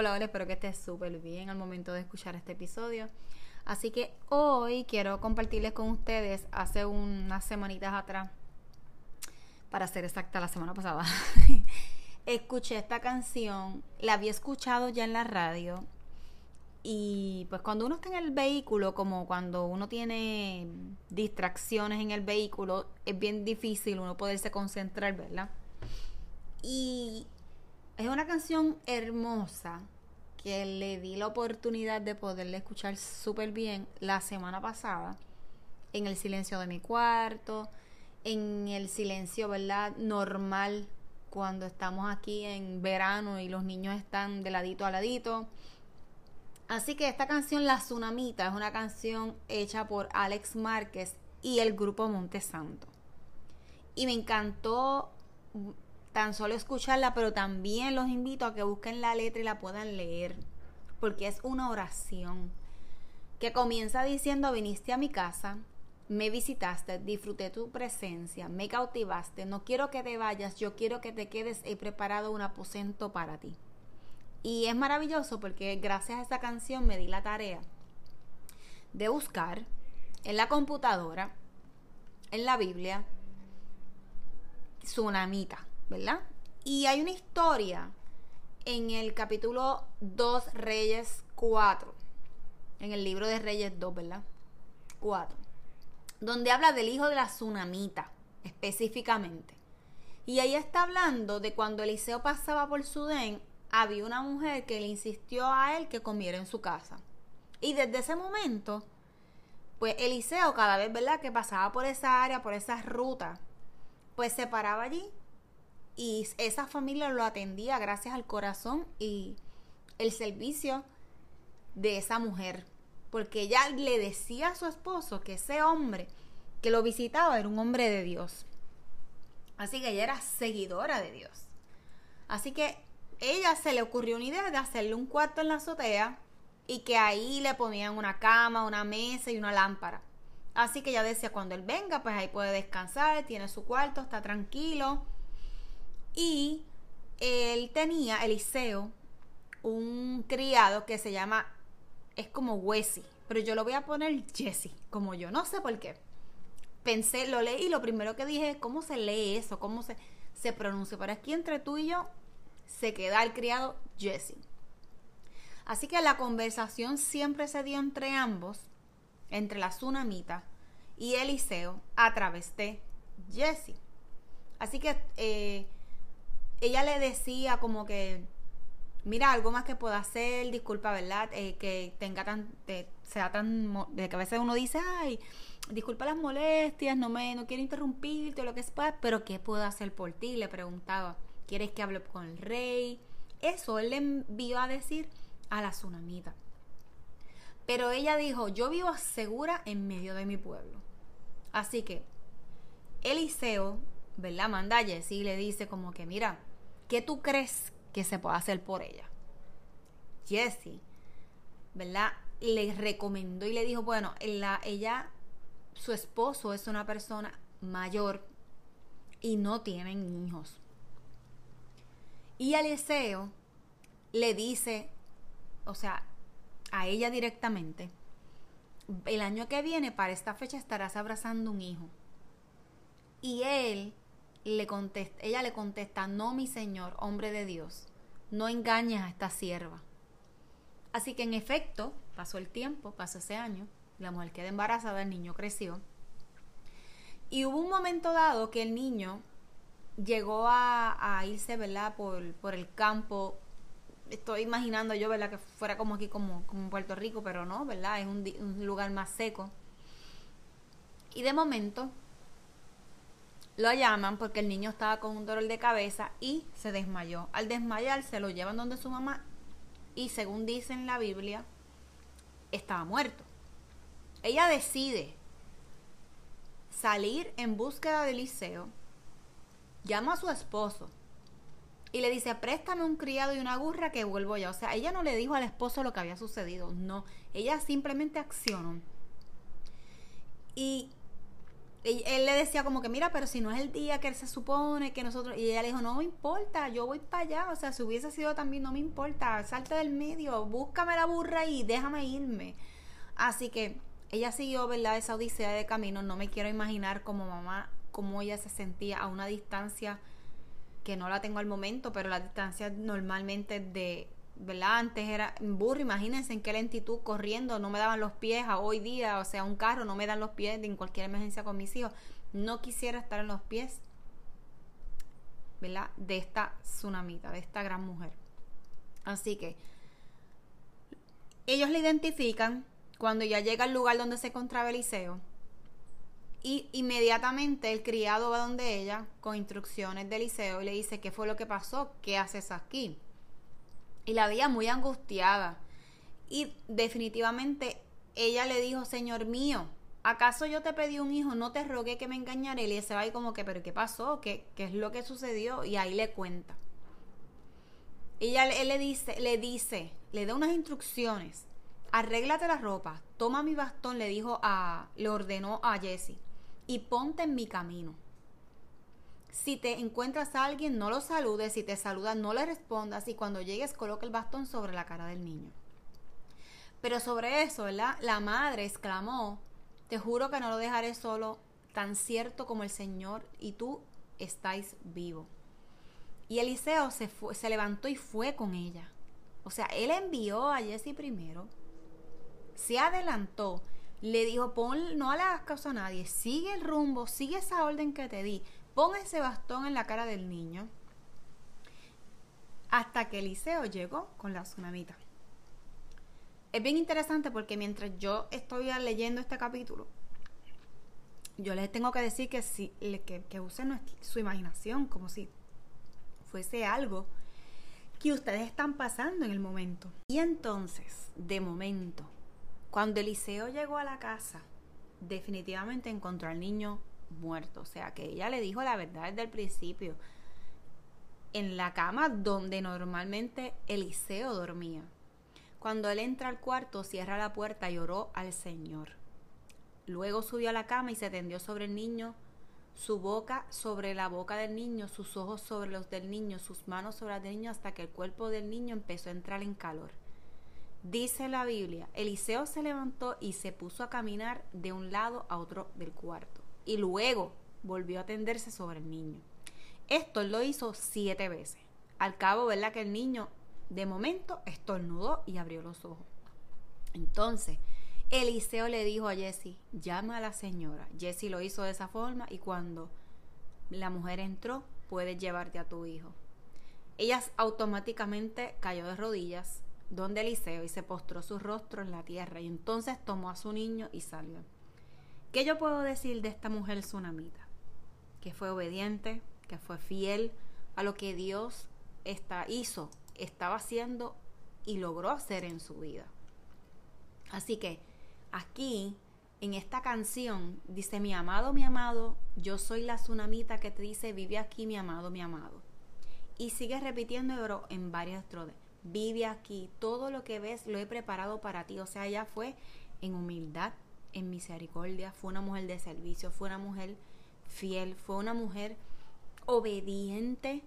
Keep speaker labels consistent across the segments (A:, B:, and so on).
A: Hola, hola, espero que estés súper bien al momento de escuchar este episodio. Así que hoy quiero compartirles con ustedes, hace unas semanitas atrás, para ser exacta, la semana pasada, escuché esta canción, la había escuchado ya en la radio y pues cuando uno está en el vehículo, como cuando uno tiene distracciones en el vehículo, es bien difícil uno poderse concentrar, ¿verdad? Y es una canción hermosa que le di la oportunidad de poderle escuchar súper bien la semana pasada en el silencio de mi cuarto, en el silencio, ¿verdad? Normal cuando estamos aquí en verano y los niños están de ladito a ladito. Así que esta canción, La Tsunamita, es una canción hecha por Alex Márquez y el grupo Montesanto. Y me encantó tan solo escucharla, pero también los invito a que busquen la letra y la puedan leer, porque es una oración que comienza diciendo, viniste a mi casa, me visitaste, disfruté tu presencia, me cautivaste, no quiero que te vayas, yo quiero que te quedes, he preparado un aposento para ti. Y es maravilloso porque gracias a esta canción me di la tarea de buscar en la computadora, en la Biblia, Tsunamita ¿verdad? Y hay una historia en el capítulo 2 Reyes 4, en el libro de Reyes 2, ¿verdad? 4, donde habla del hijo de la tsunamita, específicamente. Y ahí está hablando de cuando Eliseo pasaba por Sudén, había una mujer que le insistió a él que comiera en su casa. Y desde ese momento, pues Eliseo cada vez, ¿verdad? Que pasaba por esa área, por esa ruta, pues se paraba allí y esa familia lo atendía gracias al corazón y el servicio de esa mujer. Porque ella le decía a su esposo que ese hombre que lo visitaba era un hombre de Dios. Así que ella era seguidora de Dios. Así que ella se le ocurrió una idea de hacerle un cuarto en la azotea y que ahí le ponían una cama, una mesa y una lámpara. Así que ella decía, cuando él venga, pues ahí puede descansar, tiene su cuarto, está tranquilo y él tenía, Eliseo, un criado que se llama, es como Wesley, pero yo lo voy a poner Jesse, como yo, no sé por qué. Pensé, lo leí y lo primero que dije, ¿cómo se lee eso? ¿Cómo se, se pronuncia? Pero aquí entre tú y yo se queda el criado Jesse. Así que la conversación siempre se dio entre ambos, entre la tsunamita y Eliseo, a través de Jesse. Así que eh, ella le decía como que mira, algo más que pueda hacer, disculpa, ¿verdad? Eh, que tenga tan, sea tan, de que a veces uno dice, ay, disculpa las molestias, no me, no quiero interrumpirte o lo que sea, pero ¿qué puedo hacer por ti? Le preguntaba, ¿quieres que hable con el rey? Eso él le envió a decir a la tsunamita. Pero ella dijo, yo vivo segura en medio de mi pueblo. Así que Eliseo, ¿verdad? Manda a y le dice como que, mira, ¿qué tú crees que se puede hacer por ella? Jesse, ¿verdad? Le recomendó y le dijo, bueno, ella, su esposo es una persona mayor y no tienen hijos. Y Eliseo le dice, o sea, a ella directamente, el año que viene, para esta fecha, estarás abrazando un hijo. Y él le contesta, ella le contesta, no, mi señor, hombre de Dios, no engañes a esta sierva. Así que en efecto, pasó el tiempo, pasó ese año, la mujer queda embarazada, el niño creció. Y hubo un momento dado que el niño llegó a, irse, ¿verdad? Por, por, el campo. Estoy imaginando yo, ¿verdad? Que fuera como aquí, como, como Puerto Rico, pero no, ¿verdad? Es un lugar más seco. Y de momento lo llaman porque el niño estaba con un dolor de cabeza y se desmayó. Al desmayar se lo llevan donde su mamá y según dice en la Biblia, estaba muerto. Ella decide salir en búsqueda de Eliseo llama a su esposo y le dice, préstame un criado y una burra que vuelvo ya. O sea, ella no le dijo al esposo lo que había sucedido, no, ella simplemente accionó. Y él le decía como que, mira, pero si no es el día que él se supone que nosotros... Y ella le dijo, no me importa, yo voy para allá. O sea, si hubiese sido también, no me importa, salte del medio, búscame la burra y déjame irme. Así que ella siguió, ¿verdad? Esa odisea de camino. No me quiero imaginar como mamá cómo ella se sentía a una distancia que no la tengo al momento, pero la distancia normalmente de, ¿verdad? Antes era burro, imagínense en qué lentitud corriendo, no me daban los pies a hoy día, o sea, un carro no me dan los pies en cualquier emergencia con mis hijos. No quisiera estar en los pies, ¿verdad? De esta tsunamita, de esta gran mujer. Así que ellos le identifican cuando ya llega al lugar donde se encontraba Eliseo y inmediatamente el criado va donde ella con instrucciones de Eliseo y le dice, ¿qué fue lo que pasó? ¿Qué haces aquí? Y la veía muy angustiada. Y definitivamente ella le dijo, Señor mío, ¿acaso yo te pedí un hijo? No te rogué que me engañara. Y se va ahí como que, ¿pero qué pasó? ¿Qué, ¿Qué es lo que sucedió? Y ahí le cuenta. Ella él le dice, le dice, le da unas instrucciones. Arréglate la ropa, toma mi bastón, le dijo a, le ordenó a Jesse y ponte en mi camino. Si te encuentras a alguien, no lo saludes. Si te saluda, no le respondas. Y cuando llegues, coloca el bastón sobre la cara del niño. Pero sobre eso, ¿verdad? La madre exclamó, te juro que no lo dejaré solo, tan cierto como el Señor y tú estáis vivo. Y Eliseo se, levantó y fue con ella. O sea, él envió a Jesse primero, se adelantó le dijo, pon, no le hagas caso a nadie, sigue el rumbo, sigue esa orden que te di, pon ese bastón en la cara del niño. Hasta que Eliseo llegó con la tsunamita. Es bien interesante porque mientras yo estoy leyendo este capítulo, yo les tengo que decir que, si, que, que usen su imaginación como si fuese algo que ustedes están pasando en el momento. Y entonces, de momento, cuando Eliseo llegó a la casa, definitivamente encontró al niño muerto. O sea que ella le dijo la verdad desde el principio. En la cama donde normalmente Eliseo dormía. Cuando él entra al cuarto, cierra la puerta y oró al Señor. Luego subió a la cama y se tendió sobre el niño, su boca sobre la boca del niño, sus ojos sobre los del niño, sus manos sobre las del niño, hasta que el cuerpo del niño empezó a entrar en calor. Dice la Biblia, Eliseo se levantó y se puso a caminar de un lado a otro del cuarto y luego volvió a tenderse sobre el niño. Esto lo hizo siete veces. Al cabo, ¿verdad? Que el niño de momento estornudó y abrió los ojos. Entonces, Eliseo le dijo a Jesse, llama a la señora. Jesse lo hizo de esa forma y cuando la mujer entró, puedes llevarte a tu hijo. ella automáticamente cayó de rodillas donde Eliseo y se postró su rostro en la tierra y entonces tomó a su niño y salió. ¿Qué yo puedo decir de esta mujer tsunamita? Que fue obediente, que fue fiel a lo que Dios está, hizo, estaba haciendo y logró hacer en su vida. Así que aquí, en esta canción, dice, mi amado, mi amado, yo soy la tsunamita que te dice, vive aquí, mi amado, mi amado. Y sigue repitiendo en varias trodes vive aquí, todo lo que ves lo he preparado para ti. O sea, ella fue en humildad, en misericordia, fue una mujer de servicio, fue una mujer fiel, fue una mujer obediente,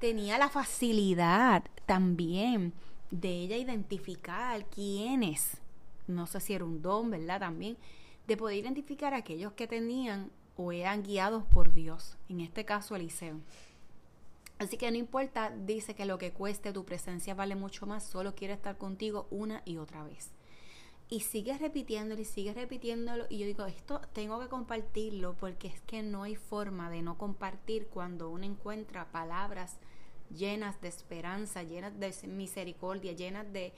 A: tenía la facilidad también de ella identificar quiénes, no sé si era un don, ¿verdad? También, de poder identificar a aquellos que tenían o eran guiados por Dios, en este caso Eliseo. Así que no importa, dice que lo que cueste tu presencia vale mucho más, solo quiero estar contigo una y otra vez. Y sigue repitiéndolo y sigue repitiéndolo. Y yo digo, esto tengo que compartirlo porque es que no hay forma de no compartir cuando uno encuentra palabras llenas de esperanza, llenas de misericordia, llenas de,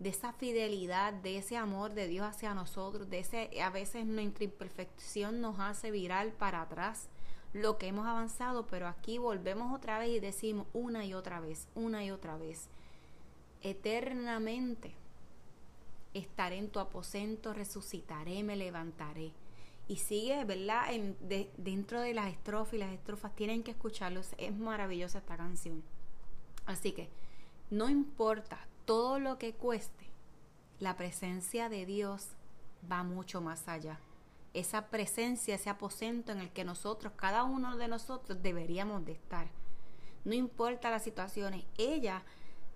A: de esa fidelidad, de ese amor de Dios hacia nosotros, de ese, a veces nuestra imperfección nos hace viral para atrás lo que hemos avanzado, pero aquí volvemos otra vez y decimos una y otra vez, una y otra vez, eternamente estaré en tu aposento, resucitaré, me levantaré. Y sigue, ¿verdad? En, dentro de las estrofas y las estrofas tienen que escucharlos. Es maravillosa esta canción. Así que no importa todo lo que cueste, la presencia de Dios va mucho más allá esa presencia, ese aposento en el que nosotros, cada uno de nosotros deberíamos de estar. No importa las situaciones, ella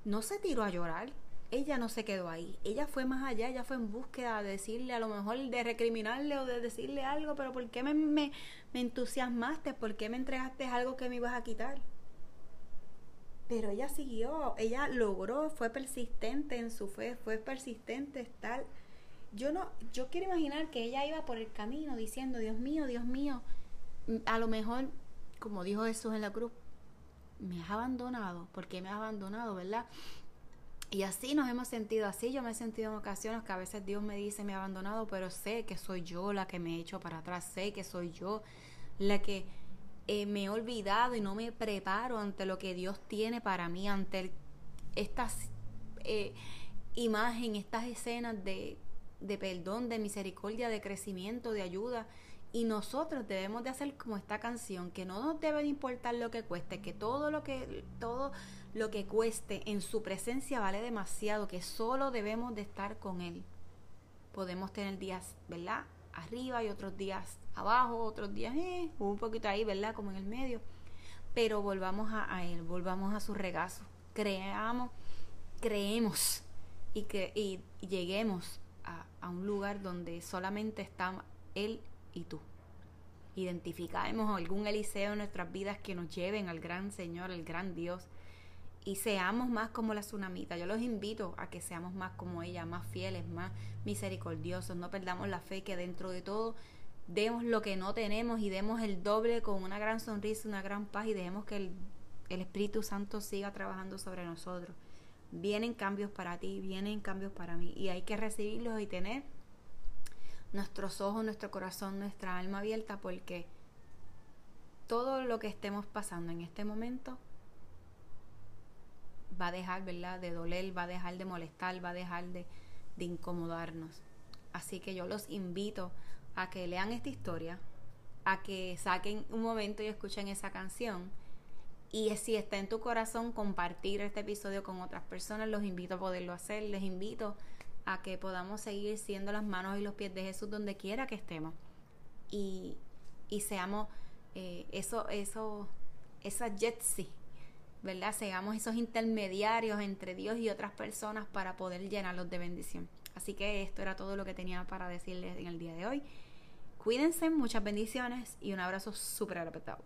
A: no se tiró a llorar, ella no se quedó ahí, ella fue más allá, ella fue en búsqueda de decirle, a lo mejor de recriminarle o de decirle algo, pero ¿por qué me, me, me entusiasmaste? ¿Por qué me entregaste algo que me ibas a quitar? Pero ella siguió, ella logró, fue persistente en su fe, fue persistente estar yo no, yo quiero imaginar que ella iba por el camino diciendo, Dios mío, Dios mío, a lo mejor, como dijo Jesús en la cruz, me has abandonado, ¿por qué me has abandonado, verdad? Y así nos hemos sentido, así yo me he sentido en ocasiones que a veces Dios me dice me ha abandonado, pero sé que soy yo la que me he hecho para atrás, sé que soy yo la que eh, me he olvidado y no me preparo ante lo que Dios tiene para mí, ante estas eh, imágenes, estas escenas de de perdón, de misericordia, de crecimiento, de ayuda. Y nosotros debemos de hacer como esta canción, que no nos debe importar lo que cueste, que todo lo que, todo lo que cueste en su presencia vale demasiado, que solo debemos de estar con Él. Podemos tener días, ¿verdad? Arriba y otros días abajo, otros días eh, un poquito ahí, ¿verdad? Como en el medio. Pero volvamos a, a Él, volvamos a su regazo. Creamos, creemos y que y lleguemos a, un lugar donde solamente está Él y tú. Identificamos algún Eliseo en nuestras vidas que nos lleven al gran Señor, al gran Dios, y seamos más como la tsunamita. Yo los invito a que seamos más como ella, más fieles, más misericordiosos. No perdamos la fe que dentro de todo demos lo que no tenemos y demos el doble con una gran sonrisa, una gran paz y dejemos que el, el Espíritu Santo siga trabajando sobre nosotros vienen cambios para ti, vienen cambios para mí y hay que recibirlos y tener nuestros ojos, nuestro corazón, nuestra alma abierta porque todo lo que estemos pasando en este momento va a dejar, ¿verdad?, de doler, va a dejar de molestar, va a dejar de, de incomodarnos. Así que yo los invito a que lean esta historia, a que saquen un momento y escuchen esa canción y si está en tu corazón compartir este episodio con otras personas, los invito a poderlo hacer. Les invito a que podamos seguir siendo las manos y los pies de Jesús donde quiera que estemos. Y, y seamos eh, eso, eso, esa jetsi, ¿verdad? Seamos esos intermediarios entre Dios y otras personas para poder llenarlos de bendición. Así que esto era todo lo que tenía para decirles en el día de hoy. Cuídense, muchas bendiciones y un abrazo súper apretado.